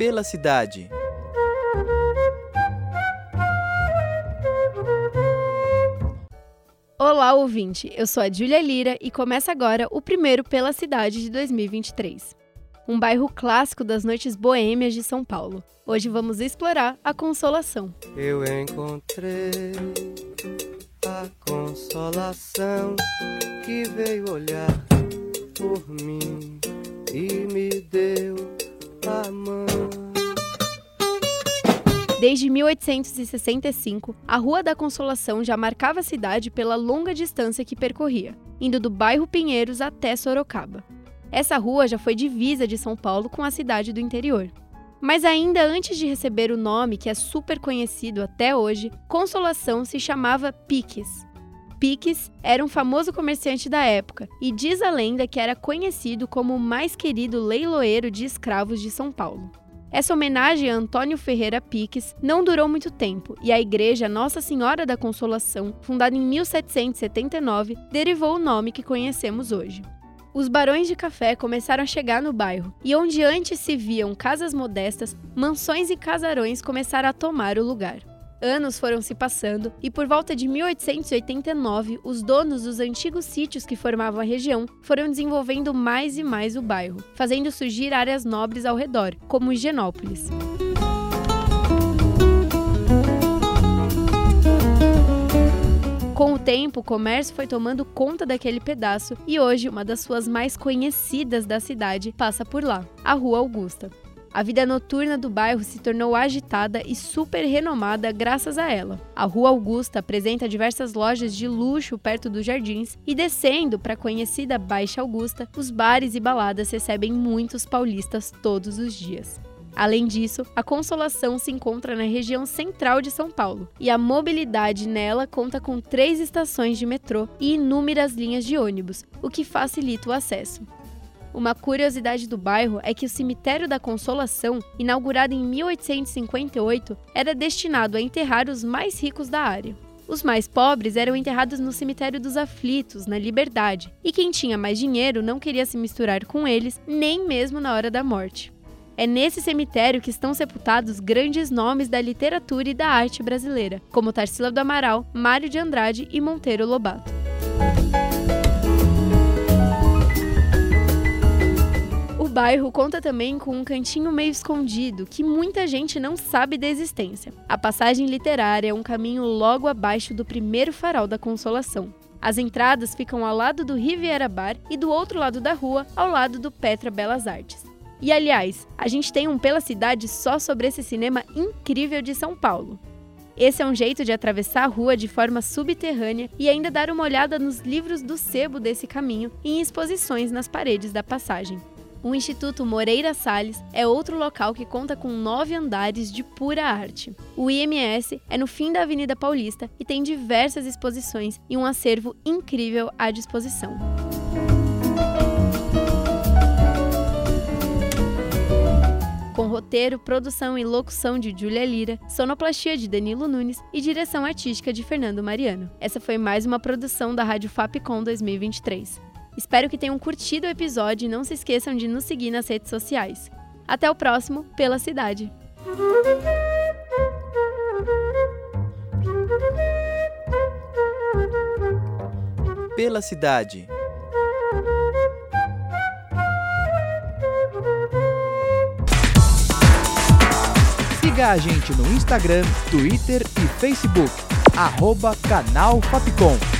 Pela cidade. Olá, ouvinte! Eu sou a Júlia Lira e começa agora o primeiro Pela Cidade de 2023. Um bairro clássico das noites boêmias de São Paulo. Hoje vamos explorar a Consolação. Eu encontrei a consolação que veio olhar por mim e me deu Desde 1865, a Rua da Consolação já marcava a cidade pela longa distância que percorria, indo do bairro Pinheiros até Sorocaba. Essa rua já foi divisa de São Paulo com a cidade do interior. Mas ainda antes de receber o nome que é super conhecido até hoje, Consolação se chamava Piques. Piques era um famoso comerciante da época e diz a lenda que era conhecido como o mais querido leiloeiro de escravos de São Paulo. Essa homenagem a Antônio Ferreira Piques não durou muito tempo e a igreja Nossa Senhora da Consolação, fundada em 1779, derivou o nome que conhecemos hoje. Os barões de café começaram a chegar no bairro, e onde antes se viam casas modestas, mansões e casarões começaram a tomar o lugar. Anos foram se passando e por volta de 1889, os donos dos antigos sítios que formavam a região foram desenvolvendo mais e mais o bairro, fazendo surgir áreas nobres ao redor, como Higienópolis. Com o tempo, o comércio foi tomando conta daquele pedaço e hoje uma das suas mais conhecidas da cidade passa por lá, a Rua Augusta. A vida noturna do bairro se tornou agitada e super renomada graças a ela. A Rua Augusta apresenta diversas lojas de luxo perto dos jardins e descendo para a conhecida Baixa Augusta, os bares e baladas recebem muitos paulistas todos os dias. Além disso, a Consolação se encontra na região central de São Paulo e a mobilidade nela conta com três estações de metrô e inúmeras linhas de ônibus, o que facilita o acesso. Uma curiosidade do bairro é que o Cemitério da Consolação, inaugurado em 1858, era destinado a enterrar os mais ricos da área. Os mais pobres eram enterrados no Cemitério dos Aflitos, na Liberdade, e quem tinha mais dinheiro não queria se misturar com eles, nem mesmo na hora da morte. É nesse cemitério que estão sepultados grandes nomes da literatura e da arte brasileira, como Tarsila do Amaral, Mário de Andrade e Monteiro Lobato. Bairro conta também com um cantinho meio escondido que muita gente não sabe da existência. A passagem literária é um caminho logo abaixo do primeiro farol da Consolação. As entradas ficam ao lado do Riviera Bar e do outro lado da rua, ao lado do Petra Belas Artes. E aliás, a gente tem um Pela Cidade só sobre esse cinema incrível de São Paulo. Esse é um jeito de atravessar a rua de forma subterrânea e ainda dar uma olhada nos livros do sebo desse caminho e em exposições nas paredes da passagem. O Instituto Moreira Salles é outro local que conta com nove andares de pura arte. O IMS é no fim da Avenida Paulista e tem diversas exposições e um acervo incrível à disposição. com roteiro, produção e locução de Julia Lira, sonoplastia de Danilo Nunes e direção artística de Fernando Mariano. Essa foi mais uma produção da Rádio Fapcom 2023. Espero que tenham curtido o episódio e não se esqueçam de nos seguir nas redes sociais. Até o próximo Pela Cidade. Pela cidade. Siga a gente no Instagram, Twitter e Facebook. Arroba Canal Fapcom.